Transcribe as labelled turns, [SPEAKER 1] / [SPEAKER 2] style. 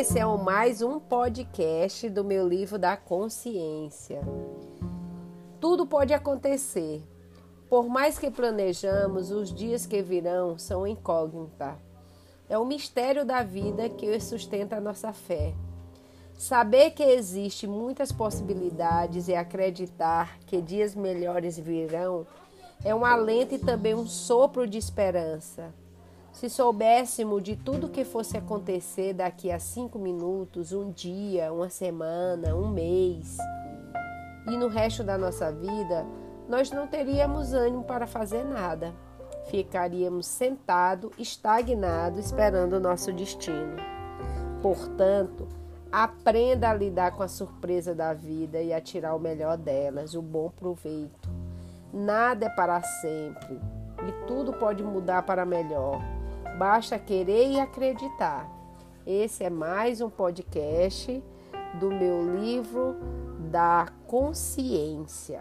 [SPEAKER 1] Esse é o mais um podcast do meu livro da consciência. Tudo pode acontecer. Por mais que planejamos, os dias que virão são incógnita. É o mistério da vida que sustenta a nossa fé. Saber que existe muitas possibilidades e acreditar que dias melhores virão é um alento e também um sopro de esperança. Se soubéssemos de tudo que fosse acontecer daqui a cinco minutos, um dia, uma semana, um mês e no resto da nossa vida, nós não teríamos ânimo para fazer nada. Ficaríamos sentados, estagnados, esperando o nosso destino. Portanto, aprenda a lidar com a surpresa da vida e a tirar o melhor delas, o bom proveito. Nada é para sempre e tudo pode mudar para melhor. Basta querer e acreditar. Esse é mais um podcast do meu livro da consciência.